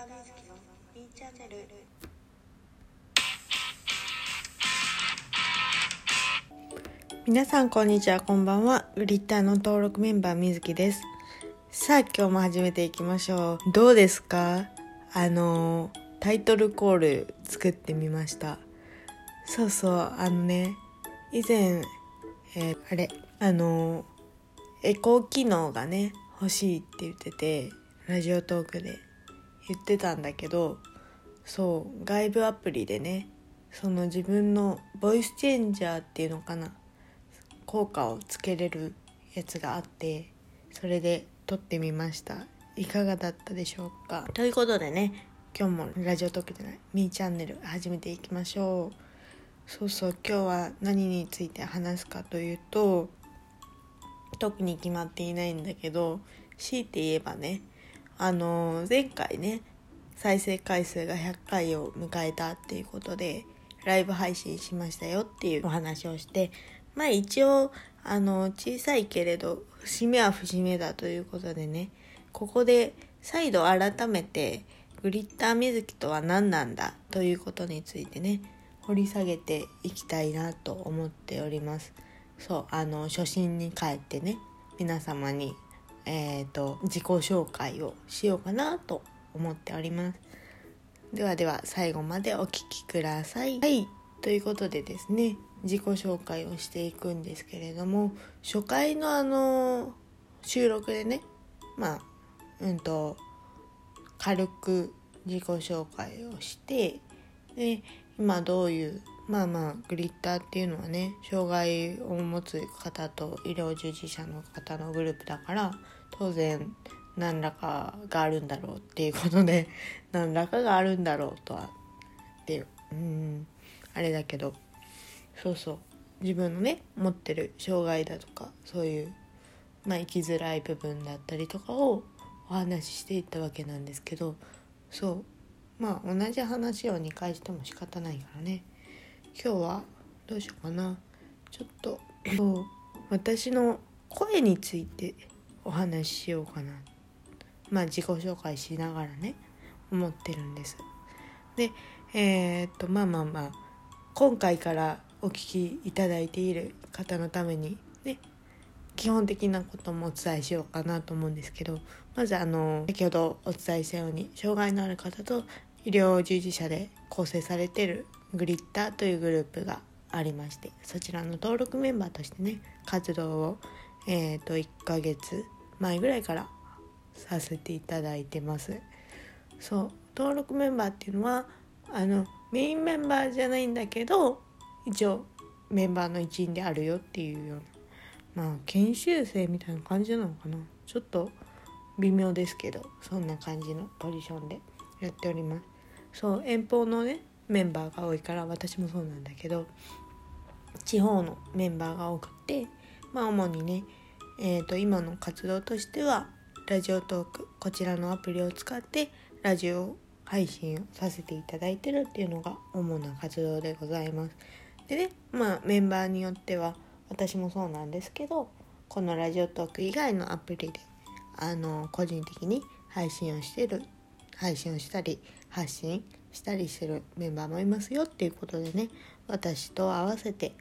ーみずきのみーチャンネル皆さんこんにちはこんばんは。グリッターの登録メンバーみずきです。さあ今日も始めていきましょう。どうですか？あのタイトルコール作ってみました。そうそうあのね以前、えーあれ？あのエコー機能がね欲しいって言っててラジオトークで。言ってたんだけどそう外部アプリでねその自分のボイスチェンジャーっていうのかな効果をつけれるやつがあってそれで撮ってみました。いかがだったでしょうか？ということでね今日もラジオトークじゃないみーチャンネル始めていきましょう。そうそう今日は何について話すかというと特に決まっていないんだけど強いて言えばねあの前回ね再生回数が100回を迎えたっていうことでライブ配信しましたよっていうお話をしてまあ一応あの小さいけれど節目は節目だということでねここで再度改めてグリッター水木とは何なんだということについてね掘り下げていきたいなと思っております。そうあの初心に帰ってね皆様にえーと、自己紹介をしようかなと思っております。ではでは最後までお聴きください。はいということでですね自己紹介をしていくんですけれども初回のあの収録でねまあうんと軽く自己紹介をしてで今どういうまあまあグリッターっていうのはね障害を持つ方と医療従事者の方のグループだから当然何らかがあるんだろうっていうことで 何らかがあるんだろうとはっていううんあれだけどそうそう。自分のね持ってる障害だとかそういうまあ生きづらい部分だったりとかをお話ししていったわけなんですけどそう。まあ同じ話を2回しても仕方ないからね。今日はどうしようかな。ちょっと私の声についてお話ししようかな。まあ自己紹介しながらね思ってるんです。でえー、っとまあまあまあ今回からお聞きいただいている方のためにね基本的なこともお伝えしようかなと思うんですけどまずあの先ほどお伝えしたように障害のある方と医療従事者で構成されているグリッターというグループがありましてそちらの登録メンバーとしてね活動をえー、と1ヶ月前ぐらいからさせていただいてます。そう登録メンバーっていうのはあのメインメンバーじゃないんだけど一応メンバーの一員であるよっていうようなまあ研修生みたいな感じなのかな。ちょっと微妙ですけどそんな感じのポジションでやっております。そう遠方のねメンバーが多いから私もそうなんだけど地方のメンバーが多くてまあ主にね、えー、と今の活動としてはラジオトークこちらのアプリを使ってラジオ配信をさせていただいてるっていうのが主な活動でございます。でねまあメンバーによっては私もそうなんですけどこのラジオトーク以外のアプリであの個人的に配信をしてる配信をしたり発信したりするメンバーもいますよっていうことでね私と合わせて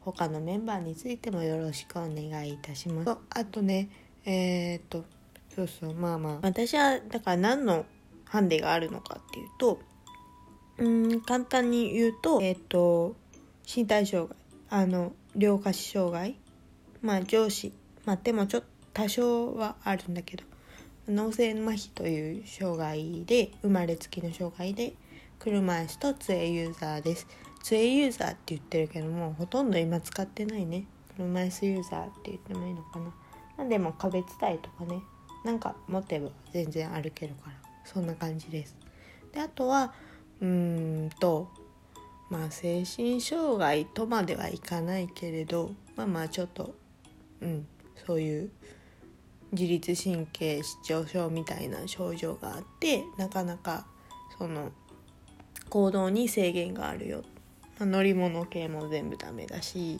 他のメンバーについてもよろしくお願いいたします。あとねえー、っとそうそうまあまあ私はだから何のハンデがあるのかっていうとうん簡単に言うとえー、っと身体障害あの両下肢障害まあ上肢まあでもちょっと多少はあるんだけど脳性麻痺という障害で生まれつきの障害で車椅子と杖ユーザーです。杖ユーザーって言ってるけどもほとんど今使ってないね。車椅子ユーザーって言ってもいいのかな。なんでも壁伝いとかね。なんか持てば全然歩けるから。そんな感じです。であとはうーんとまあ精神障害とまではいかないけれどまあまあちょっとうんそういう自律神経失調症みたいな症状があってなかなかその行動に制限があるよ、まあ、乗り物系も全部ダメだし、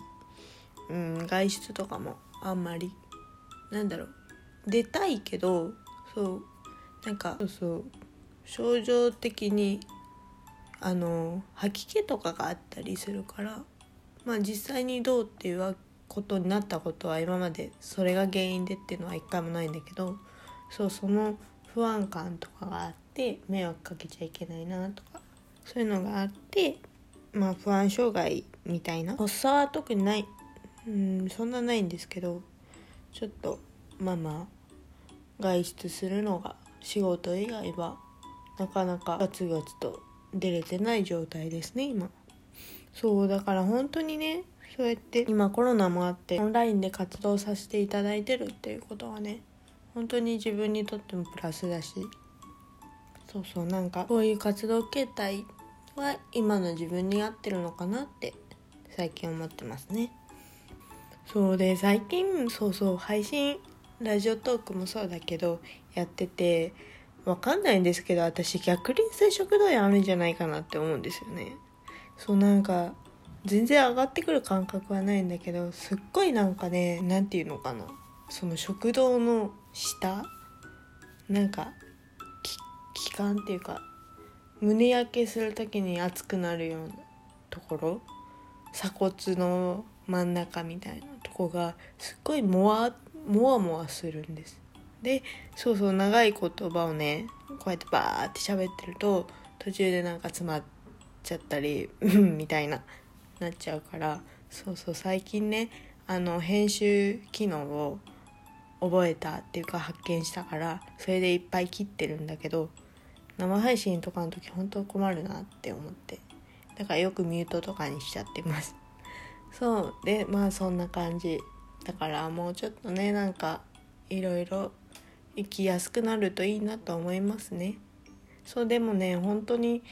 うん、外出とかもあんまりなんだろう。出たいけどそうなんかそうそう。症状的にあの吐き気とかがあったりするからまあ実際にどうっていうことになったことは今までそれが原因でっていうのは一回もないんだけどそうその不安感とかがあって迷惑かけちゃいけないなとかそういうのがあってまあ不安障害みたいな。発作は特にない。うんそんなないんですけどちょっとまあまあ外出するのが仕事以外はなかなかガツガツと出れてない状態ですね今。そうだから本当にねそうやって今コロナもあってオンラインで活動させていただいてるっていうことはね本当に自分にとってもプラスだしそうそうなんかこういう活動形態は今の自分に合ってるのかなって最近思ってますね。そうで最近そうそう配信ラジオトークもそうだけどやっててわかんないんですけど私逆輪性食道炎あるんじゃないかなって思うんですよね。そうなんか全然上がってくる感覚はないんだけどすっごいなんかね何て言うのかな。その食道の下？なんか気管っていうか胸焼けする時に熱くなるようなところ鎖骨の真ん中みたいなとこがすっごいもわもわもわするんです。でそうそう長い言葉をねこうやってバーって喋ってると途中でなんか詰まっちゃったり みたいななっちゃうからそうそう最近ねあの編集機能を覚えたっていうか発見したからそれでいっぱい切ってるんだけど生配信とかの時本当困るなって思って。だからよくミュートとかにしちゃってます。そうでまあそんな感じ。だからもうちょっとねなんかいろいろ生きやすくなるといいなと思いますね。そうでもね本当に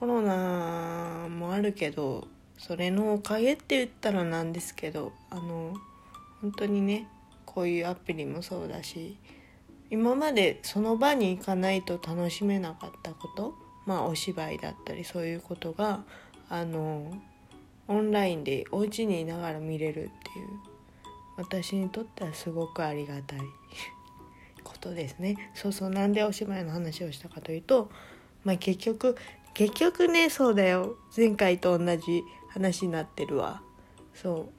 コロナもあるけどそれのおかげって言ったらなんですけどあの本当にねこういうアプリもそうだし今までその場に行かないと楽しめなかったことまあお芝居だったりそういうことがあのオンラインでお家にいながら見れるっていう私にとってはすごくありがたい ことですね。そうそうなんでお芝居の話をしたかというとまあ結局結局ねそうだよ。前回と同じ話になってるわ。そう。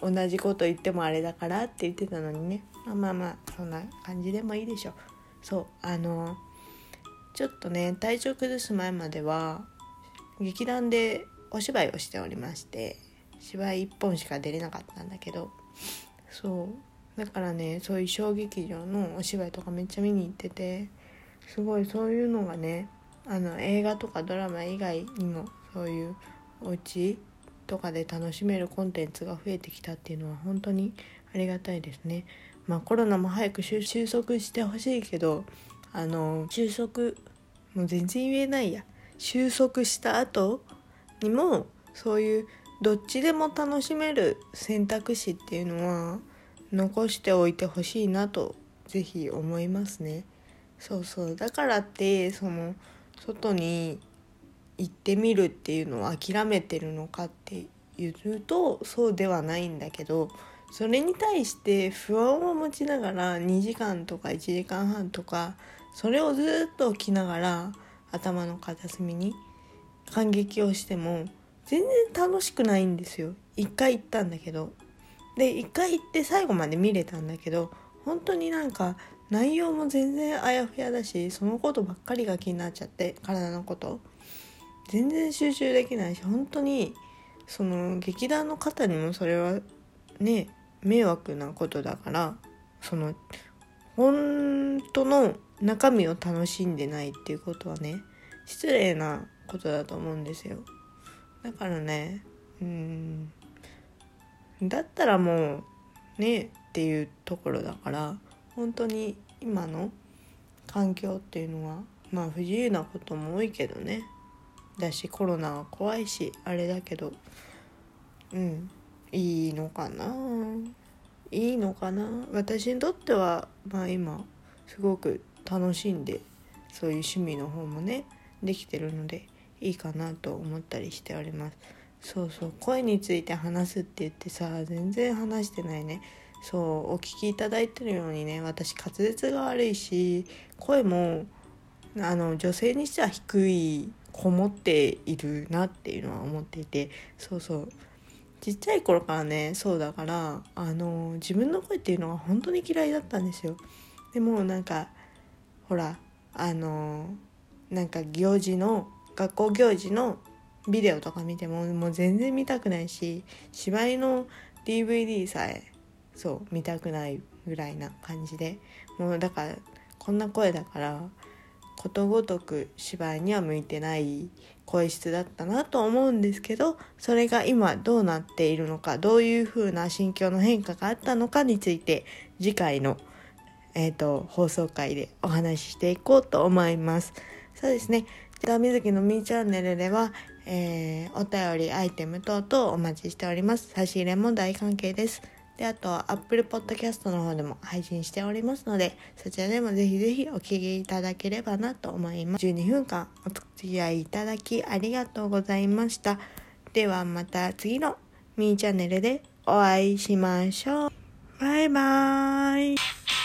同じこと言ってもあれだからって言ってたのにね。まあまあまあそんな感じでもいいでしょそうあのちょっとね体調崩す前までは劇団でお芝居をしておりまして芝居1本しか出れなかったんだけど。そうだからねそういう小劇場のお芝居とかめっちゃ見に行っててすごいそういうのがねあの映画とかドラマ以外にもそういうお家とかで楽しめるコンテンツが増えてきたっていうのは本当にありがたいですね。まあコロナも早く収束してほしいけどあの収束もう全然言えないや収束した後にもそういうどっちでも楽しめる選択肢っていうのは残しておいてほしいなと是非思いますね。そうそうだからってその外に行ってみるっていうのを諦めてるのかって言うとそうではないんだけどそれに対して不安を持ちながら2時間とか1時間半とかそれをずっと起きながら頭の片隅に感激をしても全然楽しくないんですよ。一回行ったんだけど。で一回行って最後まで見れたんだけど本当になんか内容も全然あやふやだしそのことばっかりが気になっちゃって体のこと。全然集中できないし本当にその劇団の方にもそれはね迷惑なことだからその本当の中身を楽しんでないっていうことはね失礼なことだと思うんですよ。だからねうんだったらもうねっていうところだから本当に今の環境っていうのはまあ不自由なことも多いけどね。だしコロナは怖いしあれだけど。うん。いいのかな？いいのかな？私にとってはまあ今すごく楽しんでそういう趣味の方もねできてるのでいいかなと思ったりしております。そうそう。声について話すって言ってさ全然話してないね。そうお聞きいただいてるようにね私滑舌が悪いし声もあの女性にしては低いこもっているなっていうのは思っていてそうそう。ちっちゃい頃からねそうだからあの自分の声っていうのが本当に嫌いだったんですよ。でもなんかほらあのなんか行事の学校行事のビデオとか見てももう全然見たくないし芝居の DVD さえそう見たくないぐらいな感じで。もうだからこんな声だからことごとく芝居には向いてない声質だったなと思うんですけどそれが今どうなっているのかどういう風な心境の変化があったのかについて次回の、えーと、放送回でお話ししていこうと思います。そうですね。じゃあ、水木のみーチャンネルでは、えー、お便り、アイテム等々お待ちしております。差し入れも大関係です。で、あと、Apple Podcast の方でも配信しておりますので、そちらでもぜひぜひお聴きいただければなと思います。12分間お付き合いいただきありがとうございました。ではまた次のミーチャンネルでお会いしましょう。バイバーイ。